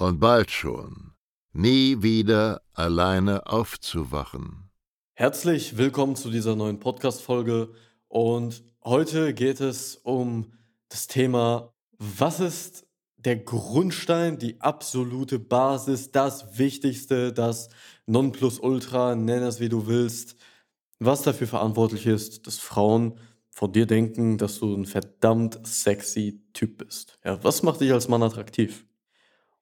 und bald schon nie wieder alleine aufzuwachen. Herzlich willkommen zu dieser neuen Podcast-Folge und heute geht es um das Thema, was ist der Grundstein, die absolute Basis, das Wichtigste, das Nonplusultra, nenn es wie du willst, was dafür verantwortlich ist, dass Frauen von dir denken, dass du ein verdammt sexy Typ bist. Ja, was macht dich als Mann attraktiv?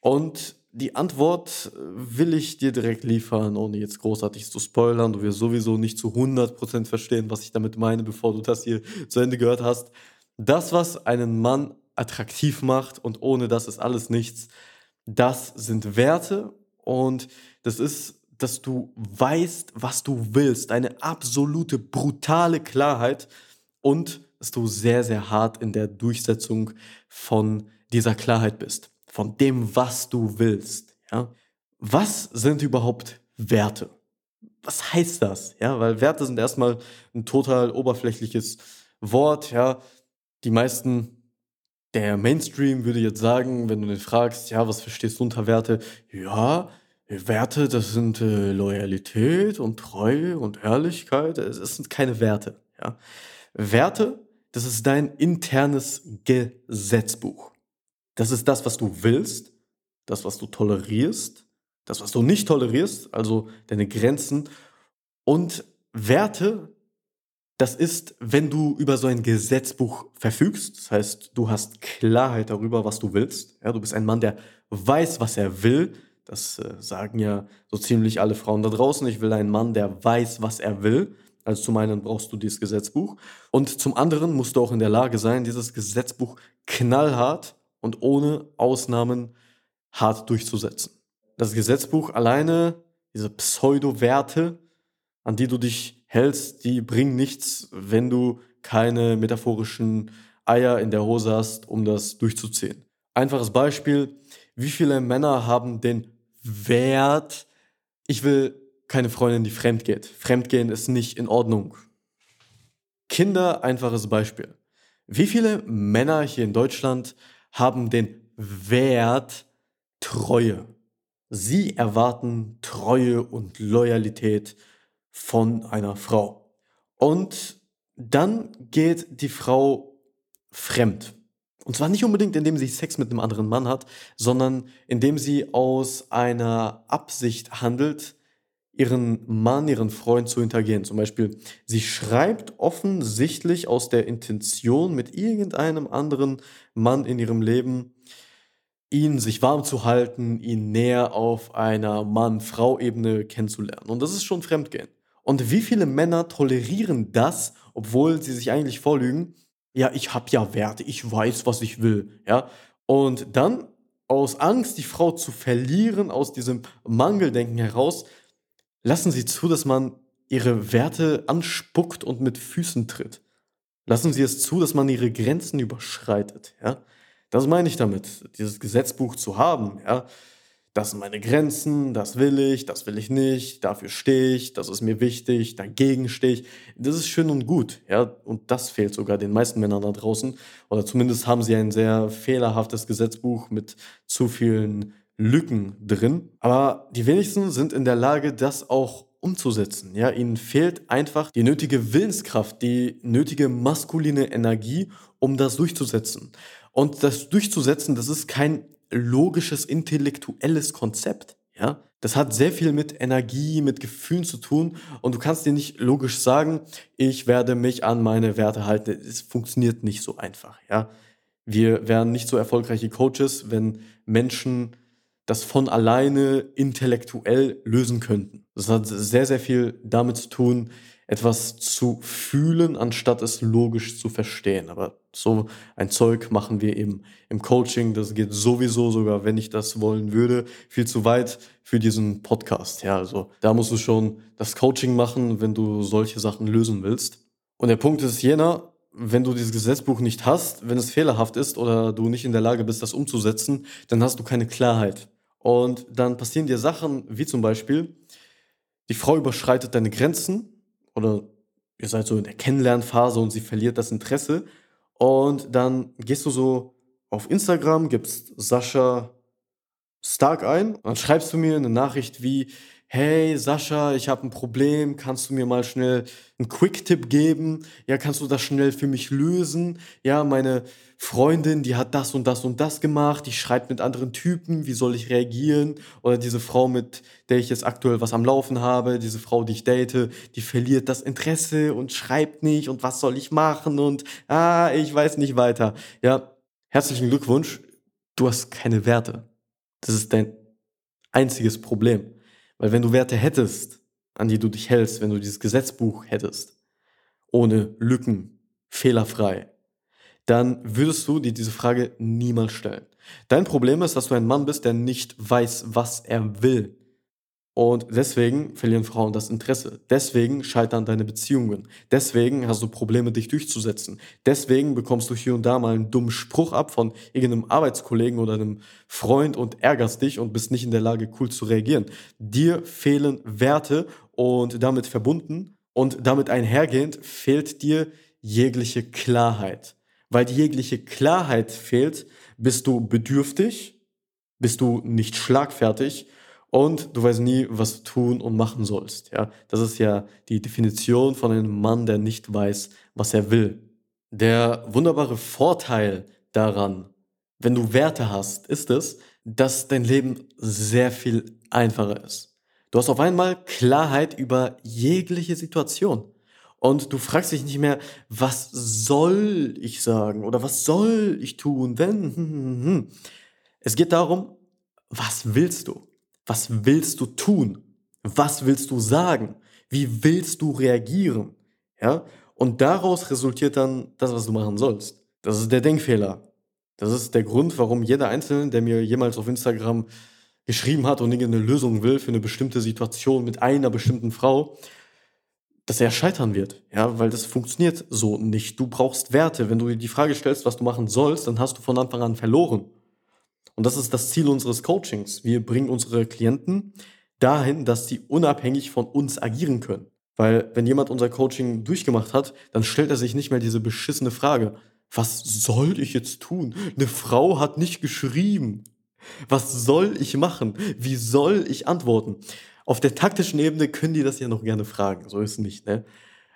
Und die Antwort will ich dir direkt liefern, ohne jetzt großartig zu spoilern. Du wirst sowieso nicht zu 100% verstehen, was ich damit meine, bevor du das hier zu Ende gehört hast. Das, was einen Mann attraktiv macht und ohne das ist alles nichts, das sind Werte und das ist, dass du weißt, was du willst, eine absolute brutale Klarheit und dass du sehr, sehr hart in der Durchsetzung von dieser Klarheit bist, von dem, was du willst. Ja? Was sind überhaupt Werte? Was heißt das? Ja, weil Werte sind erstmal ein total oberflächliches Wort. Ja, die meisten der Mainstream würde jetzt sagen, wenn du den fragst, ja, was verstehst du unter Werte? Ja, Werte, das sind äh, Loyalität und Treue und Ehrlichkeit. Es, sind keine Werte. Ja. Werte, das ist dein internes Gesetzbuch. Das ist das, was du willst, das, was du tolerierst, das, was du nicht tolerierst, also deine Grenzen. Und Werte, das ist, wenn du über so ein Gesetzbuch verfügst, das heißt, du hast Klarheit darüber, was du willst. Ja, du bist ein Mann, der weiß, was er will. Das äh, sagen ja so ziemlich alle Frauen da draußen. Ich will einen Mann, der weiß, was er will. Also zum einen brauchst du dieses Gesetzbuch und zum anderen musst du auch in der Lage sein, dieses Gesetzbuch knallhart und ohne Ausnahmen hart durchzusetzen. Das Gesetzbuch alleine, diese Pseudo-Werte, an die du dich hältst, die bringen nichts, wenn du keine metaphorischen Eier in der Hose hast, um das durchzuziehen. Einfaches Beispiel, wie viele Männer haben den Wert, ich will keine Freundin, die fremd geht. Fremdgehen ist nicht in Ordnung. Kinder, einfaches Beispiel. Wie viele Männer hier in Deutschland haben den Wert Treue? Sie erwarten Treue und Loyalität von einer Frau. Und dann geht die Frau fremd. Und zwar nicht unbedingt, indem sie Sex mit einem anderen Mann hat, sondern indem sie aus einer Absicht handelt, ihren Mann, ihren Freund zu hintergehen. Zum Beispiel, sie schreibt offensichtlich aus der Intention, mit irgendeinem anderen Mann in ihrem Leben ihn sich warm zu halten, ihn näher auf einer Mann-Frau-Ebene kennenzulernen. Und das ist schon Fremdgehen. Und wie viele Männer tolerieren das, obwohl sie sich eigentlich vorlügen? Ja, ich habe ja Werte, ich weiß, was ich will, ja? Und dann aus Angst, die Frau zu verlieren, aus diesem Mangeldenken heraus, lassen sie zu, dass man ihre Werte anspuckt und mit Füßen tritt. Lassen sie es zu, dass man ihre Grenzen überschreitet, ja? Das meine ich damit, dieses Gesetzbuch zu haben, ja? das sind meine Grenzen, das will ich, das will ich nicht, dafür stehe ich, das ist mir wichtig, dagegen stehe ich. Das ist schön und gut, ja, und das fehlt sogar den meisten Männern da draußen. Oder zumindest haben sie ein sehr fehlerhaftes Gesetzbuch mit zu vielen Lücken drin. Aber die wenigsten sind in der Lage, das auch umzusetzen. Ja, ihnen fehlt einfach die nötige Willenskraft, die nötige maskuline Energie, um das durchzusetzen. Und das durchzusetzen, das ist kein logisches, intellektuelles Konzept. Ja, das hat sehr viel mit Energie, mit Gefühlen zu tun und du kannst dir nicht logisch sagen, ich werde mich an meine Werte halten. Es funktioniert nicht so einfach, ja. Wir wären nicht so erfolgreiche Coaches, wenn Menschen das von alleine intellektuell lösen könnten. Das hat sehr, sehr viel damit zu tun, etwas zu fühlen, anstatt es logisch zu verstehen. Aber so ein Zeug machen wir eben im Coaching. Das geht sowieso, sogar wenn ich das wollen würde, viel zu weit für diesen Podcast. Ja, also da musst du schon das Coaching machen, wenn du solche Sachen lösen willst. Und der Punkt ist jener, wenn du dieses Gesetzbuch nicht hast, wenn es fehlerhaft ist oder du nicht in der Lage bist, das umzusetzen, dann hast du keine Klarheit. Und dann passieren dir Sachen wie zum Beispiel, die Frau überschreitet deine Grenzen oder ihr seid so in der Kennenlernphase und sie verliert das Interesse. Und dann gehst du so auf Instagram, gibst Sascha Stark ein und dann schreibst du mir eine Nachricht wie, hey Sascha, ich habe ein Problem, kannst du mir mal schnell einen Quick-Tipp geben? Ja, kannst du das schnell für mich lösen? Ja, meine Freundin, die hat das und das und das gemacht, die schreibt mit anderen Typen, wie soll ich reagieren? Oder diese Frau, mit der ich jetzt aktuell was am Laufen habe, diese Frau, die ich date, die verliert das Interesse und schreibt nicht und was soll ich machen und ah, ich weiß nicht weiter. Ja, herzlichen Glückwunsch, du hast keine Werte. Das ist dein einziges Problem. Weil wenn du Werte hättest, an die du dich hältst, wenn du dieses Gesetzbuch hättest, ohne Lücken, fehlerfrei, dann würdest du dir diese Frage niemals stellen. Dein Problem ist, dass du ein Mann bist, der nicht weiß, was er will. Und deswegen verlieren Frauen das Interesse. Deswegen scheitern deine Beziehungen. Deswegen hast du Probleme, dich durchzusetzen. Deswegen bekommst du hier und da mal einen dummen Spruch ab von irgendeinem Arbeitskollegen oder einem Freund und ärgerst dich und bist nicht in der Lage, cool zu reagieren. Dir fehlen Werte und damit verbunden und damit einhergehend fehlt dir jegliche Klarheit. Weil die jegliche Klarheit fehlt, bist du bedürftig, bist du nicht schlagfertig und du weißt nie, was du tun und machen sollst. Ja, das ist ja die Definition von einem Mann, der nicht weiß, was er will. Der wunderbare Vorteil daran, wenn du Werte hast, ist es, dass dein Leben sehr viel einfacher ist. Du hast auf einmal Klarheit über jegliche Situation. Und du fragst dich nicht mehr, was soll ich sagen oder was soll ich tun, wenn. Es geht darum, was willst du? Was willst du tun? Was willst du sagen? Wie willst du reagieren? Ja? Und daraus resultiert dann das, was du machen sollst. Das ist der Denkfehler. Das ist der Grund, warum jeder Einzelne, der mir jemals auf Instagram geschrieben hat und irgendeine Lösung will für eine bestimmte Situation mit einer bestimmten Frau, dass er scheitern wird. Ja, weil das funktioniert so nicht. Du brauchst Werte. Wenn du dir die Frage stellst, was du machen sollst, dann hast du von Anfang an verloren. Und das ist das Ziel unseres Coachings. Wir bringen unsere Klienten dahin, dass sie unabhängig von uns agieren können. Weil wenn jemand unser Coaching durchgemacht hat, dann stellt er sich nicht mehr diese beschissene Frage, was soll ich jetzt tun? Eine Frau hat nicht geschrieben. Was soll ich machen? Wie soll ich antworten? Auf der taktischen Ebene können die das ja noch gerne fragen, so ist es nicht, ne?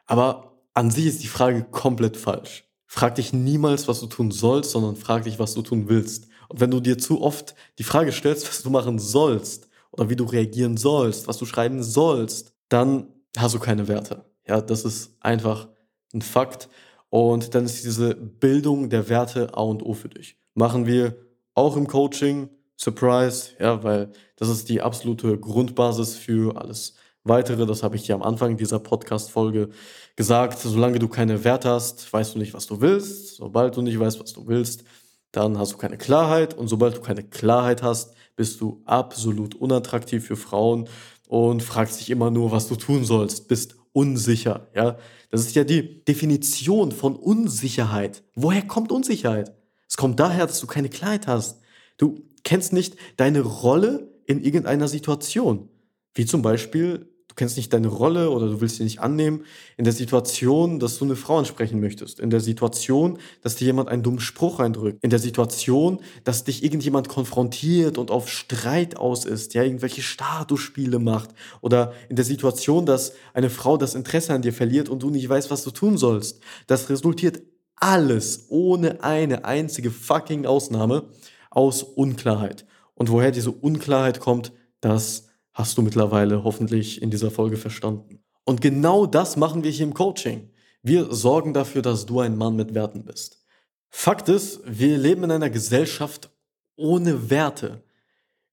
Aber an sich ist die Frage komplett falsch. Frag dich niemals, was du tun sollst, sondern frag dich, was du tun willst. Wenn du dir zu oft die Frage stellst, was du machen sollst oder wie du reagieren sollst, was du schreiben sollst, dann hast du keine Werte. Ja, das ist einfach ein Fakt. Und dann ist diese Bildung der Werte A und O für dich. Machen wir auch im Coaching. Surprise, ja, weil das ist die absolute Grundbasis für alles weitere. Das habe ich dir am Anfang dieser Podcast-Folge gesagt. Solange du keine Werte hast, weißt du nicht, was du willst. Sobald du nicht weißt, was du willst, dann hast du keine Klarheit und sobald du keine Klarheit hast, bist du absolut unattraktiv für Frauen und fragst dich immer nur, was du tun sollst, bist unsicher, ja? Das ist ja die Definition von Unsicherheit. Woher kommt Unsicherheit? Es kommt daher, dass du keine Klarheit hast. Du kennst nicht deine Rolle in irgendeiner Situation. Wie zum Beispiel, du kennst nicht deine Rolle oder du willst sie nicht annehmen in der Situation, dass du eine Frau ansprechen möchtest, in der Situation, dass dir jemand einen dummen Spruch eindrückt, in der Situation, dass dich irgendjemand konfrontiert und auf Streit aus ist, ja, irgendwelche Statusspiele macht oder in der Situation, dass eine Frau das Interesse an dir verliert und du nicht weißt, was du tun sollst. Das resultiert alles ohne eine einzige fucking Ausnahme aus Unklarheit. Und woher diese Unklarheit kommt, Das hast du mittlerweile hoffentlich in dieser Folge verstanden. Und genau das machen wir hier im Coaching. Wir sorgen dafür, dass du ein Mann mit Werten bist. Fakt ist, wir leben in einer Gesellschaft ohne Werte.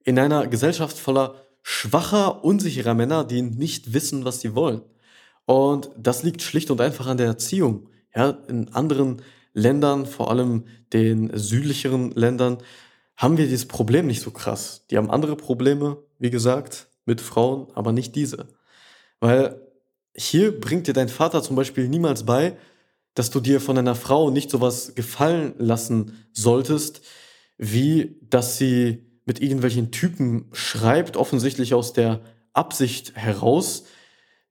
In einer Gesellschaft voller schwacher, unsicherer Männer, die nicht wissen, was sie wollen. Und das liegt schlicht und einfach an der Erziehung. Ja, in anderen Ländern, vor allem den südlicheren Ländern, haben wir dieses Problem nicht so krass. Die haben andere Probleme, wie gesagt, mit Frauen, aber nicht diese. Weil hier bringt dir dein Vater zum Beispiel niemals bei, dass du dir von einer Frau nicht sowas gefallen lassen solltest, wie dass sie mit irgendwelchen Typen schreibt, offensichtlich aus der Absicht heraus,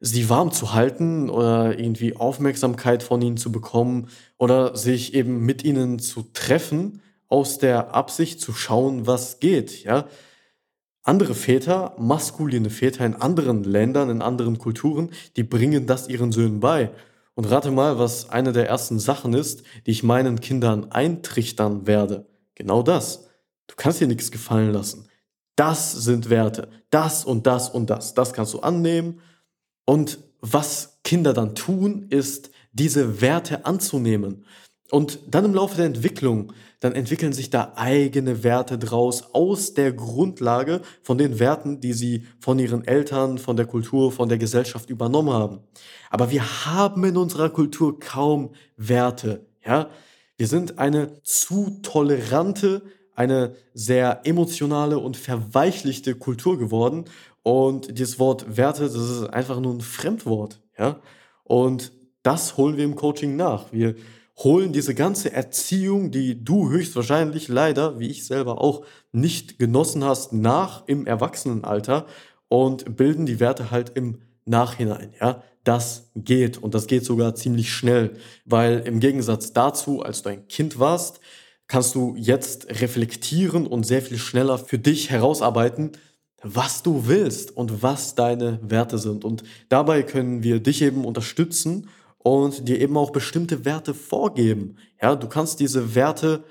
sie warm zu halten oder irgendwie Aufmerksamkeit von ihnen zu bekommen oder sich eben mit ihnen zu treffen, aus der Absicht zu schauen, was geht, ja. Andere Väter, maskuline Väter in anderen Ländern, in anderen Kulturen, die bringen das ihren Söhnen bei. Und rate mal, was eine der ersten Sachen ist, die ich meinen Kindern eintrichtern werde. Genau das. Du kannst dir nichts gefallen lassen. Das sind Werte. Das und das und das. Das kannst du annehmen. Und was Kinder dann tun, ist, diese Werte anzunehmen. Und dann im Laufe der Entwicklung, dann entwickeln sich da eigene Werte draus aus der Grundlage von den Werten, die sie von ihren Eltern, von der Kultur, von der Gesellschaft übernommen haben. Aber wir haben in unserer Kultur kaum Werte, ja? Wir sind eine zu tolerante, eine sehr emotionale und verweichlichte Kultur geworden. Und dieses Wort Werte, das ist einfach nur ein Fremdwort, ja? Und das holen wir im Coaching nach. Wir holen diese ganze Erziehung, die du höchstwahrscheinlich leider, wie ich selber auch, nicht genossen hast, nach im Erwachsenenalter und bilden die Werte halt im Nachhinein, ja. Das geht und das geht sogar ziemlich schnell, weil im Gegensatz dazu, als du ein Kind warst, kannst du jetzt reflektieren und sehr viel schneller für dich herausarbeiten, was du willst und was deine Werte sind. Und dabei können wir dich eben unterstützen und dir eben auch bestimmte Werte vorgeben. Ja, du kannst diese Werte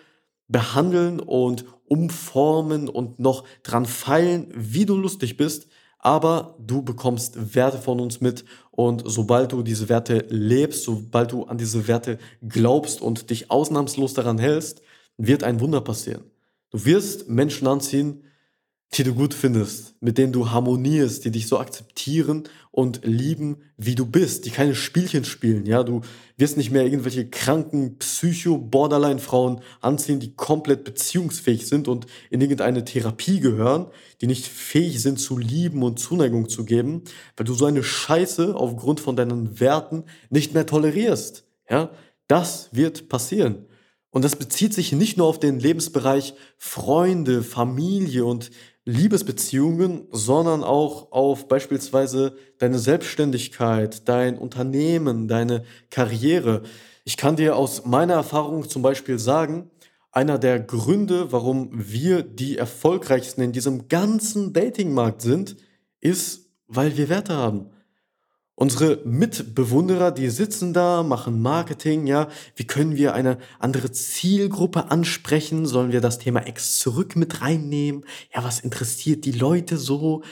behandeln und umformen und noch dran feilen, wie du lustig bist, aber du bekommst Werte von uns mit und sobald du diese Werte lebst, sobald du an diese Werte glaubst und dich ausnahmslos daran hältst, wird ein Wunder passieren. Du wirst Menschen anziehen, die du gut findest, mit denen du harmonierst, die dich so akzeptieren und lieben, wie du bist, die keine Spielchen spielen, ja, du wirst nicht mehr irgendwelche kranken Psycho-Borderline-Frauen anziehen, die komplett beziehungsfähig sind und in irgendeine Therapie gehören, die nicht fähig sind zu lieben und Zuneigung zu geben, weil du so eine Scheiße aufgrund von deinen Werten nicht mehr tolerierst, ja, das wird passieren. Und das bezieht sich nicht nur auf den Lebensbereich Freunde, Familie und Liebesbeziehungen, sondern auch auf beispielsweise deine Selbstständigkeit, dein Unternehmen, deine Karriere. Ich kann dir aus meiner Erfahrung zum Beispiel sagen, einer der Gründe, warum wir die erfolgreichsten in diesem ganzen Datingmarkt sind, ist, weil wir Werte haben. Unsere Mitbewunderer, die sitzen da, machen Marketing, ja. Wie können wir eine andere Zielgruppe ansprechen? Sollen wir das Thema Ex zurück mit reinnehmen? Ja, was interessiert die Leute so?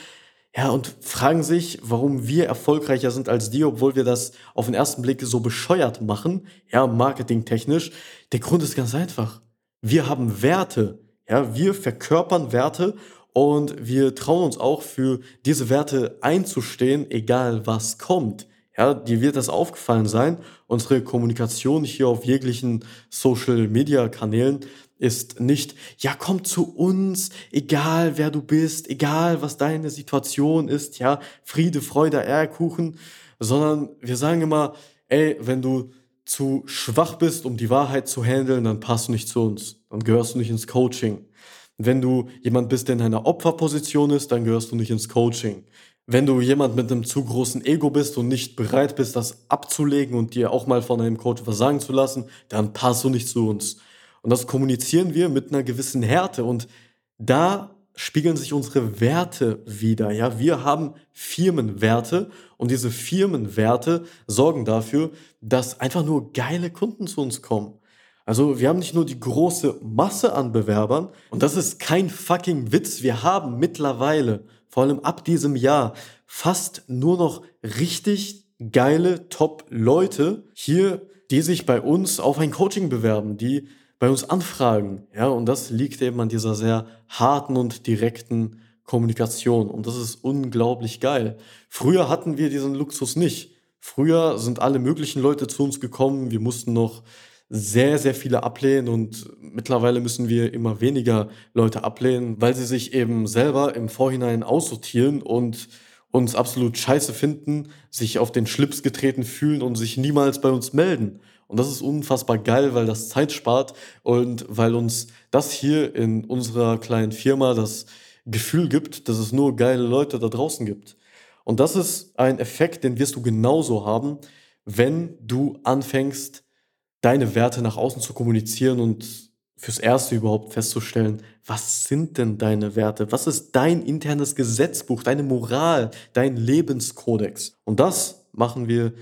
Ja, und fragen sich, warum wir erfolgreicher sind als die, obwohl wir das auf den ersten Blick so bescheuert machen, ja, marketingtechnisch. Der Grund ist ganz einfach. Wir haben Werte, ja, wir verkörpern Werte und wir trauen uns auch für diese Werte einzustehen, egal was kommt. Ja, dir wird das aufgefallen sein. Unsere Kommunikation hier auf jeglichen Social Media Kanälen ist nicht, ja, komm zu uns, egal wer du bist, egal was deine Situation ist, ja, Friede, Freude, Eierkuchen, sondern wir sagen immer, ey, wenn du zu schwach bist, um die Wahrheit zu handeln, dann passt du nicht zu uns, dann gehörst du nicht ins Coaching. Wenn du jemand bist, der in einer Opferposition ist, dann gehörst du nicht ins Coaching. Wenn du jemand mit einem zu großen Ego bist und nicht bereit bist, das abzulegen und dir auch mal von einem Coach was sagen zu lassen, dann passt du nicht zu uns. Und das kommunizieren wir mit einer gewissen Härte und da spiegeln sich unsere Werte wieder. Ja, wir haben Firmenwerte und diese Firmenwerte sorgen dafür, dass einfach nur geile Kunden zu uns kommen. Also wir haben nicht nur die große Masse an Bewerbern und das ist kein fucking Witz. Wir haben mittlerweile, vor allem ab diesem Jahr, fast nur noch richtig geile Top-Leute hier, die sich bei uns auf ein Coaching bewerben, die bei uns anfragen. Ja, und das liegt eben an dieser sehr harten und direkten Kommunikation. Und das ist unglaublich geil. Früher hatten wir diesen Luxus nicht. Früher sind alle möglichen Leute zu uns gekommen. Wir mussten noch sehr, sehr viele ablehnen und mittlerweile müssen wir immer weniger Leute ablehnen, weil sie sich eben selber im Vorhinein aussortieren und uns absolut scheiße finden, sich auf den Schlips getreten fühlen und sich niemals bei uns melden. Und das ist unfassbar geil, weil das Zeit spart und weil uns das hier in unserer kleinen Firma das Gefühl gibt, dass es nur geile Leute da draußen gibt. Und das ist ein Effekt, den wirst du genauso haben, wenn du anfängst, deine Werte nach außen zu kommunizieren und fürs Erste überhaupt festzustellen, was sind denn deine Werte? Was ist dein internes Gesetzbuch, deine Moral, dein Lebenskodex? Und das machen wir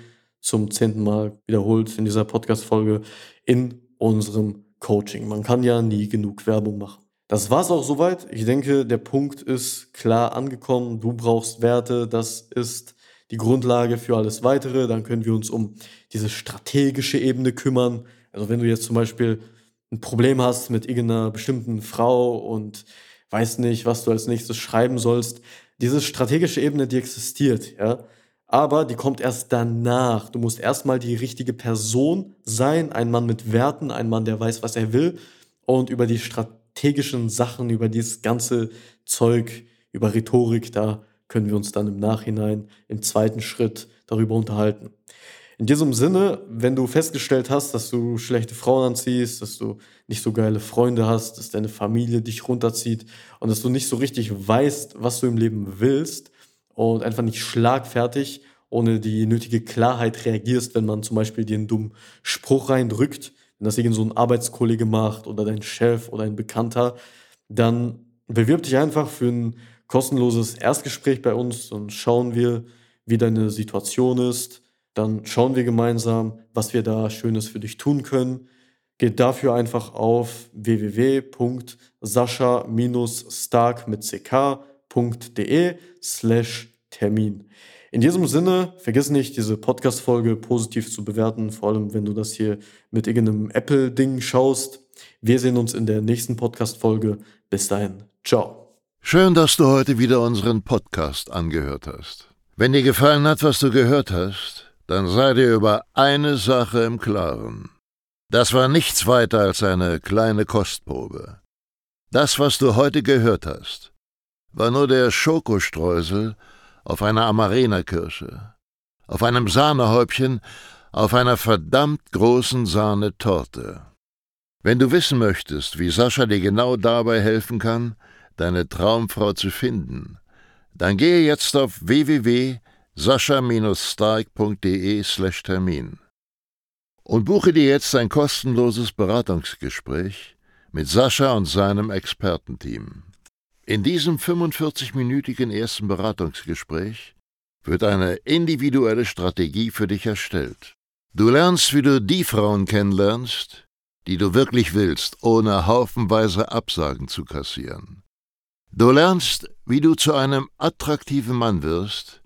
zum zehnten Mal wiederholt in dieser Podcast-Folge in unserem Coaching. Man kann ja nie genug Werbung machen. Das war's auch soweit. Ich denke, der Punkt ist klar angekommen. Du brauchst Werte. Das ist die Grundlage für alles weitere. Dann können wir uns um diese strategische Ebene kümmern. Also wenn du jetzt zum Beispiel ein Problem hast mit irgendeiner bestimmten Frau und weißt nicht, was du als nächstes schreiben sollst, diese strategische Ebene, die existiert, ja. Aber die kommt erst danach. Du musst erstmal die richtige Person sein, ein Mann mit Werten, ein Mann, der weiß, was er will und über die strategischen Sachen, über dieses ganze Zeug, über Rhetorik, da können wir uns dann im Nachhinein im zweiten Schritt darüber unterhalten. In diesem Sinne, wenn du festgestellt hast, dass du schlechte Frauen anziehst, dass du nicht so geile Freunde hast, dass deine Familie dich runterzieht und dass du nicht so richtig weißt, was du im Leben willst und einfach nicht schlagfertig ohne die nötige Klarheit reagierst, wenn man zum Beispiel dir einen dummen Spruch reindrückt, wenn das irgend so ein Arbeitskollege macht oder dein Chef oder ein Bekannter, dann bewirb dich einfach für ein kostenloses Erstgespräch bei uns und schauen wir, wie deine Situation ist. Dann schauen wir gemeinsam, was wir da Schönes für dich tun können. Geht dafür einfach auf www.sascha-stark mit ck.de slash Termin. In diesem Sinne, vergiss nicht, diese Podcast-Folge positiv zu bewerten, vor allem wenn du das hier mit irgendeinem Apple-Ding schaust. Wir sehen uns in der nächsten Podcast-Folge. Bis dahin. Ciao. Schön, dass du heute wieder unseren Podcast angehört hast. Wenn dir gefallen hat, was du gehört hast, dann sei dir über eine Sache im Klaren. Das war nichts weiter als eine kleine Kostprobe. Das, was du heute gehört hast, war nur der Schokostreusel auf einer Amarena-Kirsche, auf einem Sahnehäubchen, auf einer verdammt großen Sahnetorte. Wenn du wissen möchtest, wie Sascha dir genau dabei helfen kann, deine Traumfrau zu finden, dann gehe jetzt auf www.sascha-stark.de/termin und buche dir jetzt ein kostenloses Beratungsgespräch mit Sascha und seinem Expertenteam. In diesem 45-minütigen ersten Beratungsgespräch wird eine individuelle Strategie für dich erstellt. Du lernst, wie du die Frauen kennenlernst, die du wirklich willst, ohne haufenweise Absagen zu kassieren. Du lernst, wie du zu einem attraktiven Mann wirst,